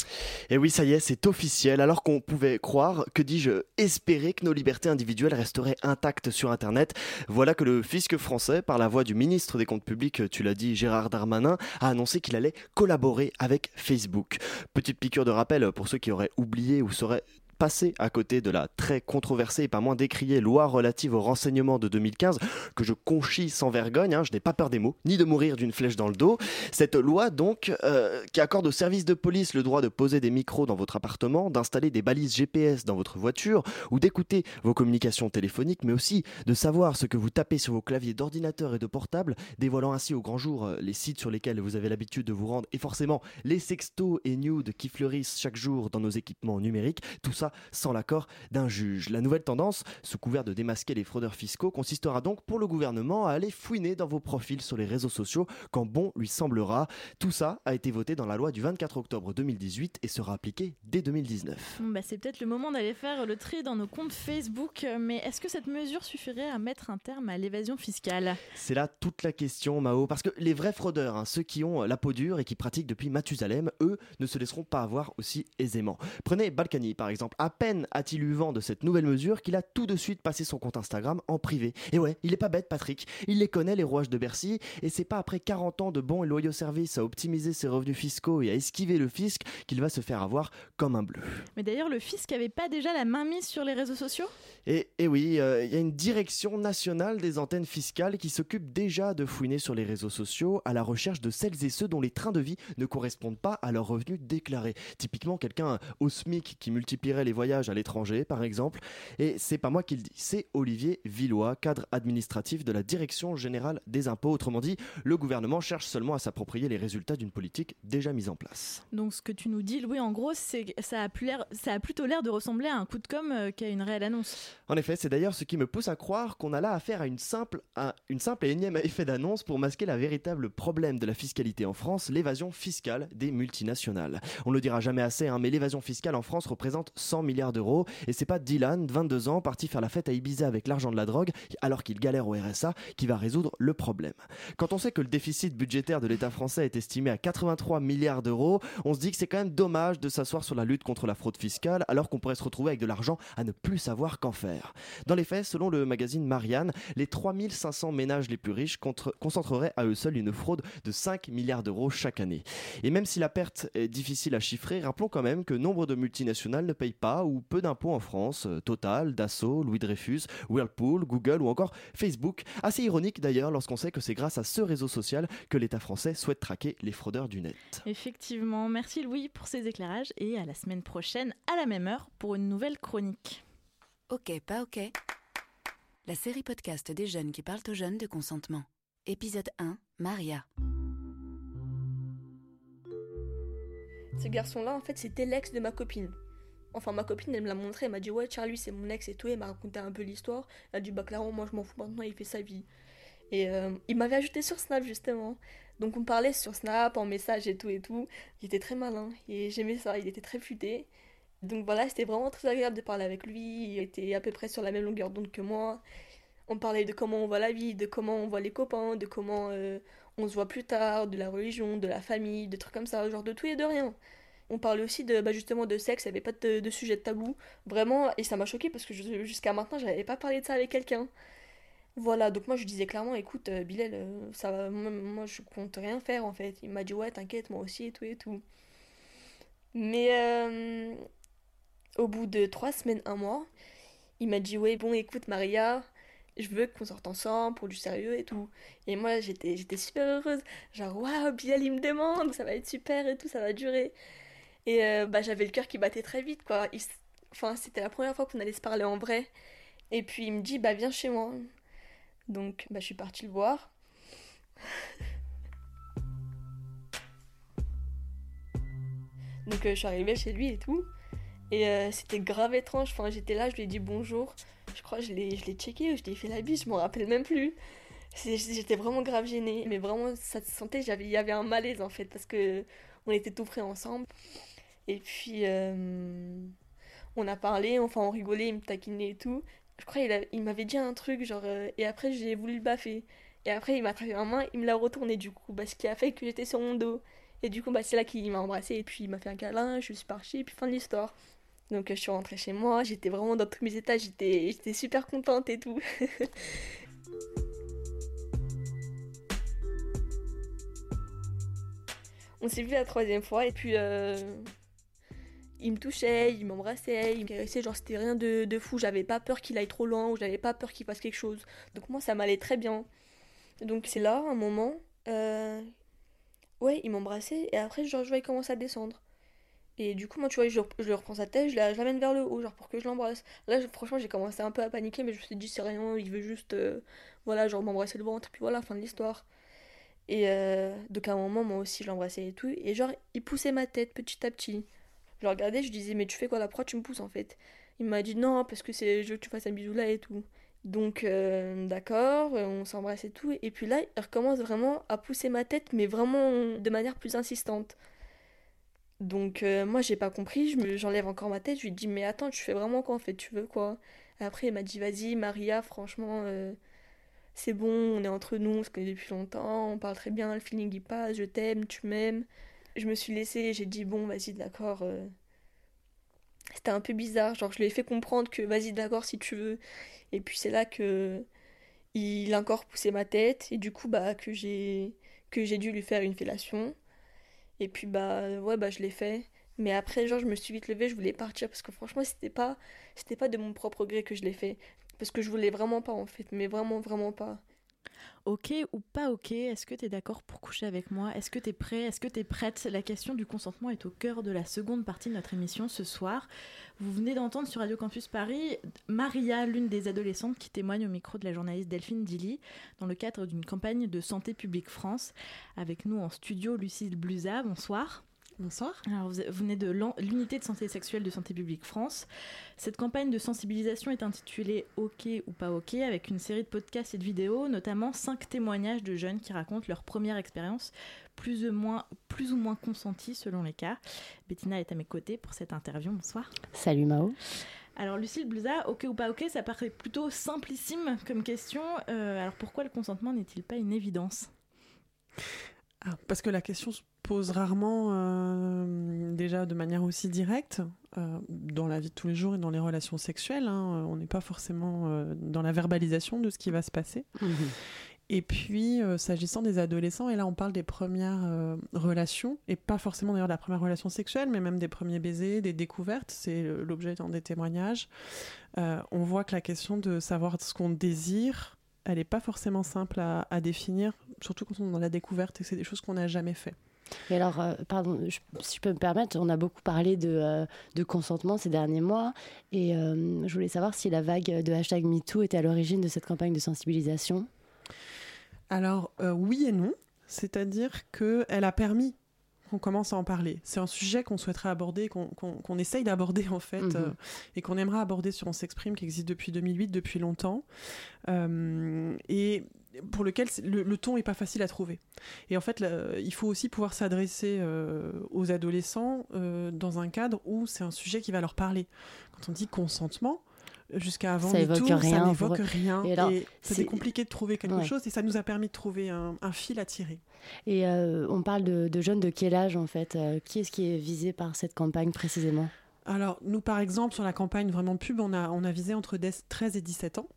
Et oui ça y est c'est officiel alors qu'on pouvait croire, que dis-je, espérer que nos libertés individuelles resteraient intactes sur Internet. Voilà que le fisc français par la voix du ministre des Comptes publics, tu l'as dit Gérard Darmanin, a annoncé qu'il allait collaborer avec Facebook. Petite piqûre de rappel pour ceux qui auraient oublié ou seraient passer à côté de la très controversée et pas moins décriée loi relative au renseignement de 2015, que je conchis sans vergogne, hein, je n'ai pas peur des mots, ni de mourir d'une flèche dans le dos. Cette loi, donc, euh, qui accorde aux services de police le droit de poser des micros dans votre appartement, d'installer des balises GPS dans votre voiture, ou d'écouter vos communications téléphoniques, mais aussi de savoir ce que vous tapez sur vos claviers d'ordinateur et de portable, dévoilant ainsi au grand jour euh, les sites sur lesquels vous avez l'habitude de vous rendre, et forcément les sextos et nudes qui fleurissent chaque jour dans nos équipements numériques, tout ça sans l'accord d'un juge. La nouvelle tendance, sous couvert de démasquer les fraudeurs fiscaux, consistera donc pour le gouvernement à aller fouiner dans vos profils sur les réseaux sociaux quand bon lui semblera. Tout ça a été voté dans la loi du 24 octobre 2018 et sera appliqué dès 2019. bah c'est peut-être le moment d'aller faire le tri dans nos comptes Facebook, mais est-ce que cette mesure suffirait à mettre un terme à l'évasion fiscale? C'est là toute la question, Mao, parce que les vrais fraudeurs, hein, ceux qui ont la peau dure et qui pratiquent depuis Mathusalem, eux, ne se laisseront pas avoir aussi aisément. Prenez Balkany, par exemple. À peine a-t-il eu vent de cette nouvelle mesure qu'il a tout de suite passé son compte Instagram en privé. Et ouais, il est pas bête, Patrick. Il les connaît, les rouages de Bercy, et c'est pas après 40 ans de bons et loyaux services à optimiser ses revenus fiscaux et à esquiver le fisc qu'il va se faire avoir comme un bleu. Mais d'ailleurs, le fisc avait pas déjà la main mise sur les réseaux sociaux? Et, et, oui, euh, il y a une direction nationale des antennes fiscales qui s'occupe déjà de fouiner sur les réseaux sociaux à la recherche de celles et ceux dont les trains de vie ne correspondent pas à leurs revenus déclarés. Typiquement, quelqu'un au SMIC qui multiplierait les voyages à l'étranger, par exemple. Et c'est pas moi qui le dis, c'est Olivier Villois, cadre administratif de la Direction générale des impôts. Autrement dit, le gouvernement cherche seulement à s'approprier les résultats d'une politique déjà mise en place. Donc ce que tu nous dis, Louis, en gros, c'est ça a, ça a plutôt l'air de ressembler à un coup de com' euh, qu'à une réelle annonce. En effet, c'est d'ailleurs ce qui me pousse à croire qu'on a là affaire à une simple, à une simple et énième effet d'annonce pour masquer la véritable problème de la fiscalité en France, l'évasion fiscale des multinationales. On ne le dira jamais assez, hein, mais l'évasion fiscale en France représente 100 milliards d'euros et c'est pas Dylan, 22 ans, parti faire la fête à Ibiza avec l'argent de la drogue, alors qu'il galère au RSA, qui va résoudre le problème. Quand on sait que le déficit budgétaire de l'État français est estimé à 83 milliards d'euros, on se dit que c'est quand même dommage de s'asseoir sur la lutte contre la fraude fiscale, alors qu'on pourrait se retrouver avec de l'argent à ne plus savoir qu'en faire. Dans les faits, selon le magazine Marianne, les 3500 ménages les plus riches concentreraient à eux seuls une fraude de 5 milliards d'euros chaque année. Et même si la perte est difficile à chiffrer, rappelons quand même que nombre de multinationales ne payent pas ou peu d'impôts en France, euh, Total, Dassault, Louis Dreyfus, Whirlpool, Google ou encore Facebook. Assez ironique d'ailleurs lorsqu'on sait que c'est grâce à ce réseau social que l'État français souhaite traquer les fraudeurs du net. Effectivement, merci Louis pour ces éclairages et à la semaine prochaine à la même heure pour une nouvelle chronique. Ok, pas ok. La série podcast des jeunes qui parlent aux jeunes de consentement. Épisode 1, Maria. Ce garçon-là, en fait, c'était l'ex de ma copine. Enfin, ma copine, elle me l'a montré, elle m'a dit Ouais, Charlie, c'est mon ex et tout. Elle m'a raconté un peu l'histoire. Elle a dit Bah, clairement, moi, je m'en fous maintenant, il fait sa vie. Et euh, il m'avait ajouté sur Snap, justement. Donc, on parlait sur Snap, en message et tout et tout. Il était très malin et j'aimais ça, il était très futé. Donc, voilà, c'était vraiment très agréable de parler avec lui. Il était à peu près sur la même longueur d'onde que moi. On parlait de comment on voit la vie, de comment on voit les copains, de comment euh, on se voit plus tard, de la religion, de la famille, de trucs comme ça, genre de tout et de rien. On parlait aussi de, bah, justement de sexe, il n'y avait pas de, sujet de tabou. Vraiment, et ça m'a choqué parce que jusqu'à maintenant, je n'avais pas parlé de ça avec quelqu'un. Voilà, donc moi je disais clairement, écoute, euh, Bilal, euh, ça moi, je compte rien faire en fait. Il m'a dit, ouais, t'inquiète, moi aussi et tout et tout. Mais euh, au bout de trois semaines, un mois, il m'a dit, ouais, bon, écoute, Maria, je veux qu'on sorte ensemble pour du sérieux et tout. Et moi, j'étais, j'étais super heureuse. Genre, waouh, Bilal, il me demande, ça va être super et tout, ça va durer. Et euh, bah, j'avais le cœur qui battait très vite, quoi. Enfin, c'était la première fois qu'on allait se parler en vrai. Et puis il me dit, bah viens chez moi. Donc bah, je suis partie le voir. Donc euh, je suis arrivée chez lui et tout. Et euh, c'était grave étrange. Enfin, j'étais là, je lui ai dit bonjour. Je crois que je l'ai, je l'ai checké, je lui ai fait la bise, je m'en rappelle même plus. J'étais vraiment grave gênée. Mais vraiment, ça se sentait, il y avait un malaise en fait. Parce que on était tout près ensemble. Et puis, euh, on a parlé, enfin, on rigolait, il me taquinait et tout. Je crois qu'il il m'avait dit un truc, genre, euh, et après, j'ai voulu le baffer. Et après, il m'a attrapé ma main, il me l'a retourné, du coup, bah, ce qui a fait que j'étais sur mon dos. Et du coup, bah, c'est là qu'il m'a embrassé, et puis il m'a fait un câlin, je suis partie, et puis fin de l'histoire. Donc, je suis rentrée chez moi, j'étais vraiment dans tous mes états, j'étais super contente et tout. on s'est vu la troisième fois, et puis. Euh, il me touchait, il m'embrassait, il me caressait, genre c'était rien de, de fou, j'avais pas peur qu'il aille trop loin ou j'avais pas peur qu'il fasse quelque chose. Donc moi ça m'allait très bien. Donc c'est là, un moment, euh, ouais, il m'embrassait et après genre je vois il commence à descendre. Et du coup moi tu vois je, je le reprends sa tête, je l'amène vers le haut, genre pour que je l'embrasse. Là franchement j'ai commencé un peu à paniquer mais je me suis dit c'est rien, il veut juste, euh, voilà, genre m'embrasser le ventre, puis voilà, fin de l'histoire. Et euh, donc à un moment moi aussi je l'embrassais et tout, et genre il poussait ma tête petit à petit. Je le regardais, je disais, mais tu fais quoi là Pourquoi tu me pousses en fait. Il m'a dit, non, parce que c'est, je veux que tu fasses un bisou là et tout. Donc, euh, d'accord, euh, on s'embrasse et tout. Et puis là, il recommence vraiment à pousser ma tête, mais vraiment de manière plus insistante. Donc, euh, moi, j'ai pas compris, j'enlève encore ma tête, je lui dis, mais attends, tu fais vraiment quoi en fait? Tu veux quoi? Après, il m'a dit, vas-y, Maria, franchement, c'est bon, on est entre nous, on se connaît depuis longtemps, on parle très bien, le feeling il passe, je t'aime, tu m'aimes je me suis laissée, j'ai dit bon, vas-y, d'accord. Euh. C'était un peu bizarre, genre je lui ai fait comprendre que vas-y, d'accord, si tu veux. Et puis c'est là que il a encore poussé ma tête et du coup bah que j'ai que j'ai dû lui faire une fellation. Et puis bah ouais bah je l'ai fait. Mais après genre je me suis vite levée, je voulais partir parce que franchement c'était pas c'était pas de mon propre gré que je l'ai fait parce que je voulais vraiment pas en fait, mais vraiment vraiment pas. Ok ou pas ok? Est-ce que tu es d'accord pour coucher avec moi? Est-ce que tu es prêt? Est-ce que tu es prête? La question du consentement est au cœur de la seconde partie de notre émission ce soir. Vous venez d'entendre sur Radio Campus Paris Maria, l'une des adolescentes qui témoigne au micro de la journaliste Delphine Dilly dans le cadre d'une campagne de Santé publique France. Avec nous en studio, Lucille Blusa. Bonsoir. Bonsoir. Alors, vous venez de l'unité de santé sexuelle de Santé publique France. Cette campagne de sensibilisation est intitulée OK ou pas OK, avec une série de podcasts et de vidéos, notamment cinq témoignages de jeunes qui racontent leur première expérience, plus ou moins, plus ou moins consentie selon les cas. Bettina est à mes côtés pour cette interview. Bonsoir. Salut Mao. Alors Lucille Blusa, ok ou pas ok, ça paraît plutôt simplissime comme question. Euh, alors pourquoi le consentement n'est-il pas une évidence? Ah, Parce que la question pose rarement euh, déjà de manière aussi directe euh, dans la vie de tous les jours et dans les relations sexuelles. Hein. on n'est pas forcément euh, dans la verbalisation de ce qui va se passer. Mhm. Et puis, s'agissant des adolescents, et là on parle des premières relations, et pas forcément d'ailleurs de la première relation sexuelle, mais même des premiers baisers, des découvertes, c'est l'objet dans des témoignages. on voit que la question de savoir ce qu'on désire, elle n'est pas forcément simple à, à, définir, surtout quand on est dans la découverte et que c'est des choses qu'on n'a jamais fait. Et alors, euh, pardon, si je peux me permettre, on a beaucoup parlé de, euh, de consentement ces derniers mois. Et euh, je voulais savoir si la vague de hashtag MeToo était à l'origine de cette campagne de sensibilisation. Alors, oui et non. C'est-à-dire qu'elle a permis qu'on commence à en parler. C'est un sujet qu'on souhaiterait aborder, qu'on essaye d'aborder en fait, mhm. et qu'on aimerait aborder sur On s'exprime, qui existe depuis 2008, depuis longtemps. et pour lequel le, ton est pas facile à trouver. Et en fait, il faut aussi pouvoir s'adresser euh, aux adolescents euh, dans un cadre où c'est un sujet qui va leur parler. Quand on dit consentement, jusqu'à avant les tours, ça n'évoque rien. Et, c'est compliqué de trouver quelque chose et ça nous a permis de trouver un, fil à tirer. Et euh, on parle de, jeunes de quel âge en fait Qui est-ce qui est visé par cette campagne précisément? Alors, nous, par exemple, sur la campagne vraiment pub, on a, on a visé entre 13 et 17 ans.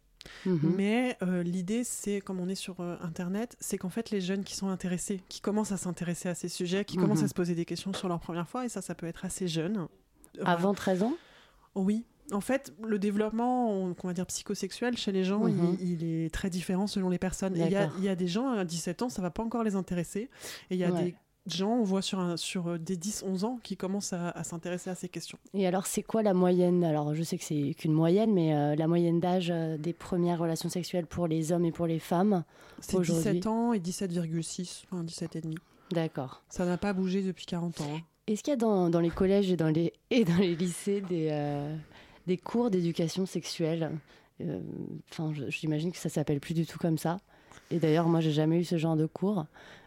Mhm. Mais euh, l'idée, c'est, comme on est sur euh, Internet, c'est qu'en fait, les jeunes qui sont intéressés, qui commencent à s'intéresser à ces sujets, qui commencent à mhm. se poser des questions sur leur première fois, et ça, ça peut être assez jeune. Avant 13 ans? Oui. En fait, le développement, on, va dire psychosexuel chez les gens, mhm. il, il, est très différent selon les personnes. Il y, a, il y, a des gens à 17 ans, ça va pas encore les intéresser. Et il y a des gens, on voit sur, un, sur euh, des 10-11 ans qui commencent à, s'intéresser à ces questions. Et alors, c'est quoi la moyenne? Alors, je sais que c'est qu'une moyenne, mais euh, la moyenne d'âge euh, des premières relations sexuelles pour les hommes et pour les femmes C'est 17 ans et 17,6, enfin 17,5. D'accord. Ça n'a pas bougé depuis 40 ans. Hein. Est-ce qu'il y a dans, dans, les collèges et dans les, et dans les lycées des, des cours d'éducation sexuelle? Enfin, j'imagine que ça s'appelle plus du tout comme ça. Et d'ailleurs, moi, j'ai jamais eu ce genre de cours.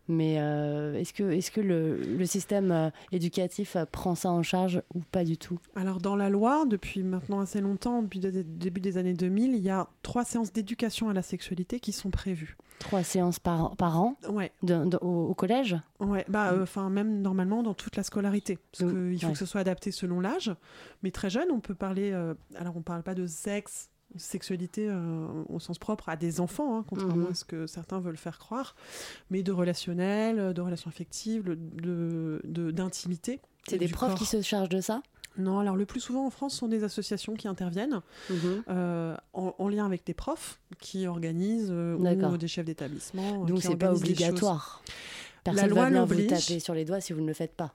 Mais euh, est-ce que, est que le, le système euh, éducatif euh, prend ça en charge ou pas du tout? Alors dans la loi, depuis maintenant assez longtemps, depuis le début des années 2000, il y a trois séances d'éducation à la sexualité qui sont prévues. Trois séances par, par an? Ouais. au, collège? Ouais, bah, mm. enfin même normalement dans toute la scolarité, parce qu'il faut que ce soit adapté selon l'âge. Mais très jeune, on peut parler. alors on parle pas de sexe sexualité euh, au sens propre à des enfants, hein, contrairement mhm. à ce que certains veulent faire croire, mais de relationnel, de relations affectives, de, d'intimité. C'est des profs qui se chargent de ça? Non, alors le plus souvent en France, ce sont des associations qui interviennent mhm. euh, en, lien avec des profs qui organisent euh, ou des chefs d'établissement. Donc c'est pas obligatoire. Personne la loi va vous taper sur les doigts si vous ne le faites pas.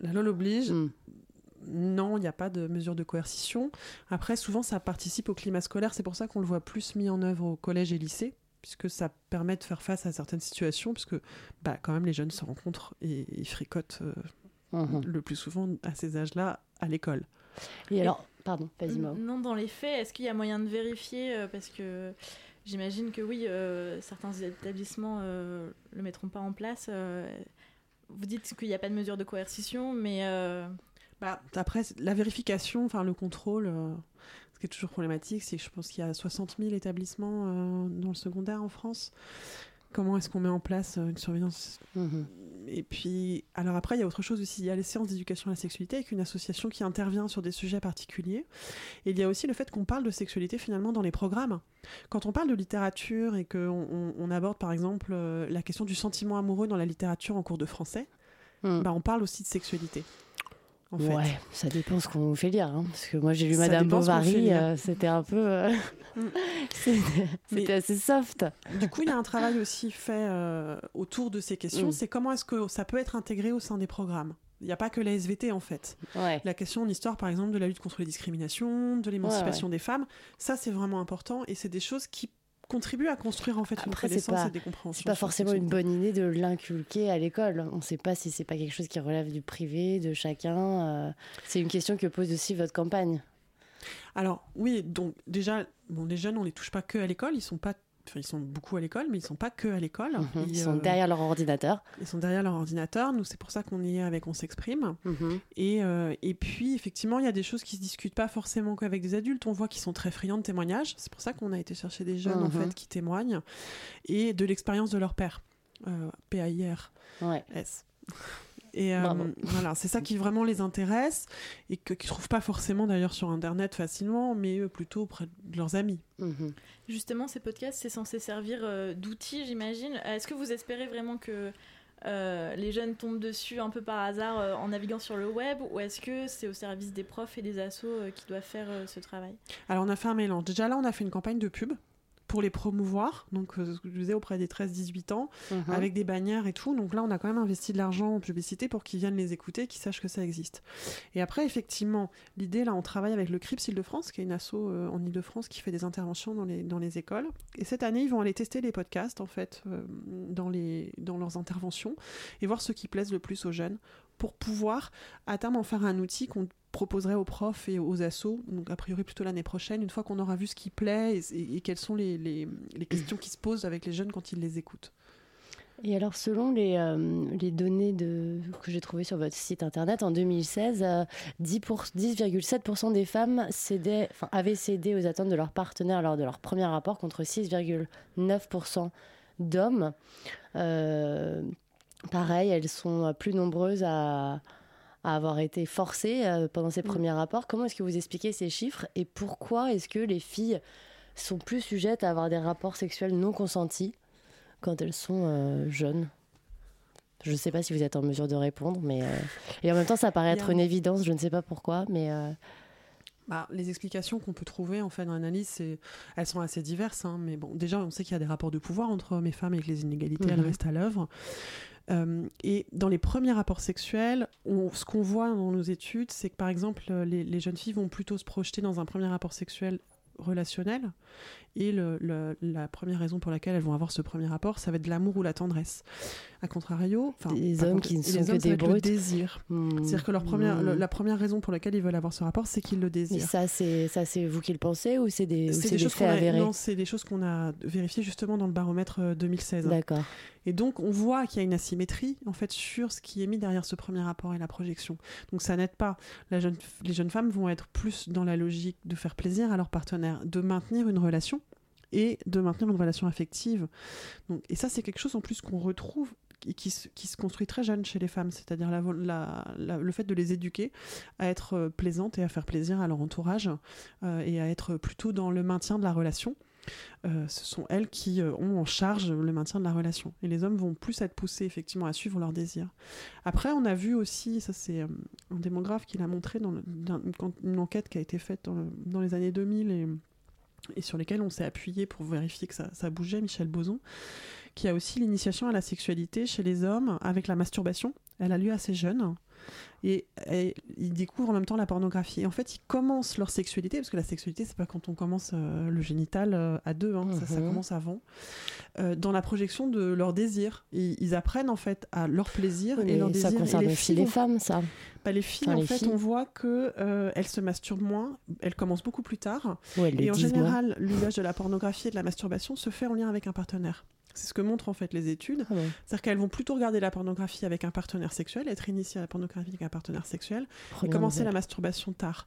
La loi l'oblige. Hmm non, il n'y a pas de mesure de coercition. Après, souvent, ça participe au climat scolaire. C'est pour ça qu'on le voit plus mis en œuvre au collège et lycée, puisque ça permet de faire face à certaines situations, puisque bah, quand même, les jeunes se rencontrent et, ils fricotent euh, mhm. le plus souvent à ces âges-là à l'école. Et alors, pardon, vas-y, Non, dans les faits, est-ce qu'il y a moyen de vérifier euh, Parce que j'imagine que oui, euh, certains établissements ne le mettront pas en place. vous dites qu'il n'y a pas de mesure de coercition, mais bah, après, la vérification, enfin le contrôle, euh, ce qui est toujours problématique, c'est que je pense qu'il y a 60 000 établissements euh, dans le secondaire en France. Comment est-ce qu'on met en place euh, une surveillance? Mhm. Et puis, alors après, il y a autre chose aussi. Il y a les séances d'éducation à la sexualité avec une association qui intervient sur des sujets particuliers. Et il y a aussi le fait qu'on parle de sexualité finalement dans les programmes. Quand on parle de littérature et qu'on on, aborde par exemple la question du sentiment amoureux dans la littérature en cours de français, mhm. bah, on parle aussi de sexualité ouais, ça dépend ce qu'on fait lire. Hein, parce que moi, j'ai lu Madame Bovary, euh, c'était un peu. Euh, mm. c'était assez soft. Du coup, il y a un travail aussi fait euh, autour de ces questions. Mm. C'est comment est-ce que ça peut être intégré au sein des programmes? Il n'y a pas que la SVT en fait. La question en histoire, par exemple, de la lutte contre les discriminations, de l'émancipation des femmes, ça c'est vraiment important et c'est des choses qui contribue à construire en fait une connaissance et des compréhensions. C'est pas forcément une bonne idée de l'inculquer à l'école. On ne sait pas si c'est pas quelque chose qui relève du privé, de chacun. Euh. c'est une question que pose aussi votre campagne. Alors oui, donc déjà, bon, les jeunes, on les touche pas que à l'école, ils sont pas ils sont beaucoup à l'école, mais ils sont pas que à l'école. Mhm. ils sont euh, derrière leur ordinateur. Ils sont derrière leur ordinateur. Nous, c'est pour ça qu'on y est avec On s'exprime. Mhm. Et, euh, et puis, effectivement, il y a des choses qui se discutent pas forcément qu'avec des adultes. On voit qu'ils sont très friands de témoignages. C'est pour ça qu'on a été chercher des jeunes, en mhm. fait, qui témoignent. Et de l'expérience de leur père. Euh, P-A-I-R. S. Et euh, voilà, c'est ça qui vraiment les intéresse et qu'ils ne trouvent pas forcément d'ailleurs sur Internet facilement, mais plutôt auprès de leurs amis. Mhm. Justement, ces podcasts, c'est censé servir euh, d'outil, j'imagine. Est-ce que vous espérez vraiment que euh, les jeunes tombent dessus un peu par hasard en naviguant sur le web ou est-ce que c'est au service des profs et des assos qui doivent faire ce travail? Alors on a fait un mélange. Déjà là on a fait une campagne de pub pour les promouvoir, donc euh, ce que je disais auprès des 13-18 ans, mhm. avec des bannières et tout. Donc là, on a quand même investi de l'argent en publicité pour qu'ils viennent les écouter, qu'ils sachent que ça existe. Et après, effectivement, l'idée, là, on travaille avec le CRIPS Île-de-France, qui est une asso euh, en Île-de-France qui fait des interventions dans les, dans les écoles. Et cette année, ils vont aller tester les podcasts, en fait, euh, dans, les, dans leurs interventions, et voir ce qui plaise le plus aux jeunes, pour pouvoir, à terme, en faire un outil qu'on proposerait aux profs et aux assos, donc a priori plutôt l'année prochaine, une fois qu'on aura vu ce qui plaît et, quelles sont les, les, questions qui se posent avec les jeunes quand ils les écoutent. Et alors, selon les, euh, les données de, que j'ai trouvées sur votre site internet, en 2016, 10,7% des femmes cédaient, avaient cédé aux attentes de leurs partenaires lors de leur premier rapport contre 6,9% d'hommes. Euh, pareil, elles sont plus nombreuses à, à avoir été forcées euh, pendant ces mm. premiers rapports. Comment est-ce que vous expliquez ces chiffres et pourquoi est-ce que les filles sont plus sujettes à avoir des rapports sexuels non consentis quand elles sont euh, jeunes? Je ne sais pas si vous êtes en mesure de répondre, mais euh, et en même temps ça paraît être une évidence. Je ne sais pas pourquoi, mais bah, les explications qu'on peut trouver en fait dans l'analyse, elles sont assez diverses. Hein, mais bon, déjà, on sait qu'il y a des rapports de pouvoir entre hommes et femmes et que les inégalités, elles mhm. restent à l'œuvre. Euh, et dans les premiers rapports sexuels, ce qu'on voit dans nos études, c'est que par exemple, les, jeunes filles vont plutôt se projeter dans un premier rapport sexuel relationnel. Et le, le, la première raison pour laquelle elles vont avoir ce premier rapport, ça va être de l'amour ou la tendresse. A contrario, les hommes contre, qui ne sont que hommes, des être le brutes. désir. Hmm. C'est-à-dire que leur première, le- Hmm. la première raison pour laquelle ils veulent avoir ce rapport, c'est qu'ils le Mais désirent. ça, c'est ça, c'est vous qui le pensez ou c'est des, C'est des, des choses qu'on a, non, c'est des choses qu'on a vérifiées justement dans le baromètre euh, 2016. D'accord. Et donc, on voit qu'il y a une asymétrie en fait sur ce qui est mis derrière ce premier rapport et la projection. Donc, ça n'aide pas. La jeune, les jeunes femmes vont être plus dans la logique de faire plaisir à leur partenaire, de maintenir une relation et de maintenir une relation affective. Donc, et ça, c'est quelque chose en plus qu'on retrouve et qui, se- qui se construit très jeune chez les femmes, c'est-à-dire la, le fait de les éduquer à être euh, plaisantes et à faire plaisir à leur entourage euh, et à être plutôt dans le maintien de la relation. Euh, ce sont elles qui ont en charge le maintien de la relation. Et les hommes vont plus être poussés effectivement à suivre leurs désirs. Après, on a vu aussi, ça c'est un démographe qui l'a montré dans, une, enquête qui a été faite dans, dans les années 2000 et, et sur lesquelles on s'est appuyé pour vérifier que ça, ça bougeait, Michel Boson, qui a aussi l'initiation à la sexualité chez les hommes avec la masturbation. Elle a lieu assez jeune. Et, et ils découvrent en même temps la pornographie. Et en fait, ils commencent leur sexualité, parce que la sexualité, c'est pas quand on commence euh, le génital euh, à deux, hein, ça, ça Mhm. commence avant, euh, dans la projection de leur désir. Ils, ils apprennent en fait à leur plaisir Oui, et leur mais ça désir. concerne et les aussi filles les femmes, ça. bah, les filles, Enfin, en les fait, filles. on voit que elles se masturbent moins, elles commencent beaucoup plus tard. Et en général, l'usage de la pornographie et de la masturbation se fait en lien avec un partenaire. C'est ce que montrent en fait les études. Ah ouais. C'est-à-dire qu'elles vont plutôt regarder la pornographie avec un partenaire sexuel, être initiées à la pornographie avec un partenaire sexuel, et Première commencer la masturbation tard.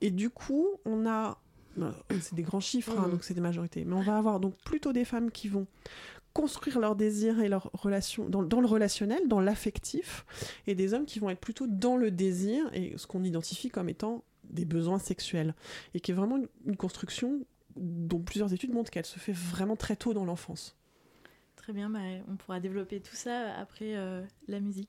Et du coup, on a. euh, C'est des grands chiffres, hein, Mhm. donc c'est des majorités. Mais on va avoir donc plutôt des femmes qui vont construire leur désir et leur relation dans, dans le relationnel, dans l'affectif, et des hommes qui vont être plutôt dans le désir et ce qu'on identifie comme étant des besoins sexuels, et qui est vraiment une, une construction dont plusieurs études montrent qu'elle se fait vraiment très tôt dans l'enfance. Très bien, bah, on pourra développer tout ça après euh, la musique.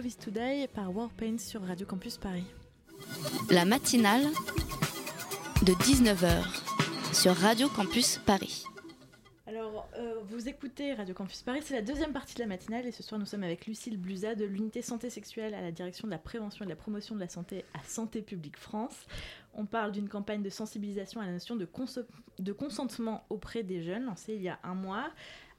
Love is Today par Warpaint sur Radio Campus Paris. La matinale de 19h sur Radio Campus Paris. Alors, euh, vous écoutez Radio Campus Paris, c'est la deuxième partie de la matinale et ce soir nous sommes avec Lucille Blusa de l'unité santé sexuelle à la direction de la prévention et de la promotion de la santé à Santé publique France. On parle d'une campagne de sensibilisation à la notion de, de consentement auprès des jeunes lancée il y a un mois.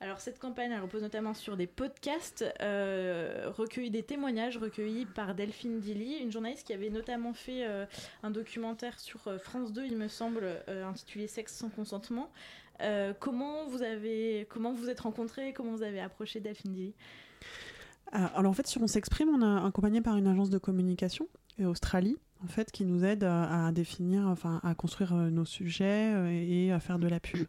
Alors cette campagne elle repose notamment sur des podcasts euh, recueillis, des témoignages recueillis par Delphine Dilly, une journaliste qui avait notamment fait euh, un documentaire sur euh, France 2, il me semble, intitulé Sexe sans consentement. comment vous avez, comment vous êtes rencontrés, comment vous avez approché Delphine Dilly? Alors en fait, sur On s'exprime, on a accompagné par une agence de communication Australie en fait, qui nous aide à, définir, enfin, à construire euh, nos sujets euh, et à faire de la pub.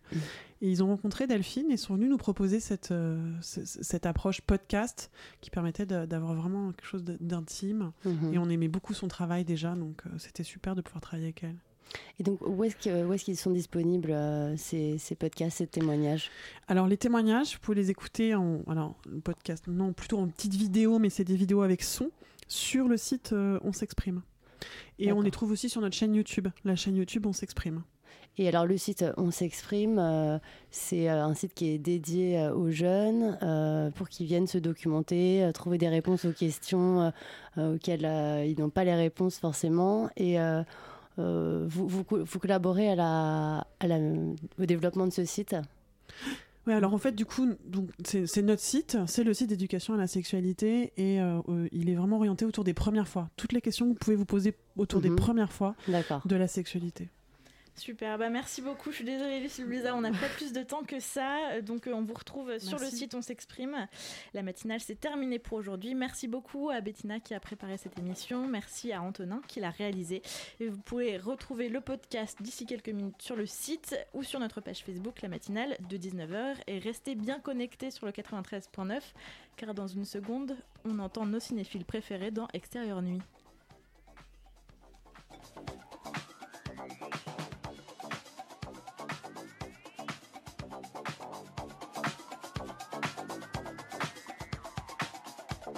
Et ils ont rencontré Delphine et sont venus nous proposer cette, euh, cette approche podcast qui permettait d'avoir vraiment quelque chose d'intime. Mhm. Et on aimait beaucoup son travail déjà, donc c'était super de pouvoir travailler avec elle. Et donc, où est-ce qu'ils sont disponibles, ces, ces, podcasts, ces témoignages? Alors, les témoignages, vous pouvez les écouter en. Alors, le podcast, non, plutôt en petites vidéos, mais c'est des vidéos avec son sur le site On s'exprime. Et on les trouve aussi sur notre chaîne YouTube. La chaîne YouTube, on s'exprime. Et alors le site On s'exprime, euh, c'est euh, un site qui est dédié euh, aux jeunes pour qu'ils viennent se documenter, trouver des réponses aux questions auxquelles ils n'ont pas les réponses forcément. Et vous, vous, vous, collaborez à la, à la, au développement de ce site? Oui, alors en fait, du coup, c'est notre site, c'est le site d'éducation à la sexualité et euh, euh, il est vraiment orienté autour des premières fois. Toutes les questions que vous pouvez vous poser autour des mhm. premières fois de la sexualité. Super, bah merci beaucoup. Je suis désolée, Lucie Blizzard, on n'a pas plus de temps que ça. Donc, euh, on vous retrouve sur le site On s'exprime. La matinale, c'est terminé pour aujourd'hui. Merci beaucoup à Bettina qui a préparé cette émission. Merci à Antonin qui l'a réalisé. Et vous pouvez retrouver le podcast d'ici quelques minutes sur le site ou sur notre page Facebook, la matinale de 19h. Et restez bien connectés sur le 93.9, car dans une seconde, on entend nos cinéphiles préférés dans Extérieur Nuit.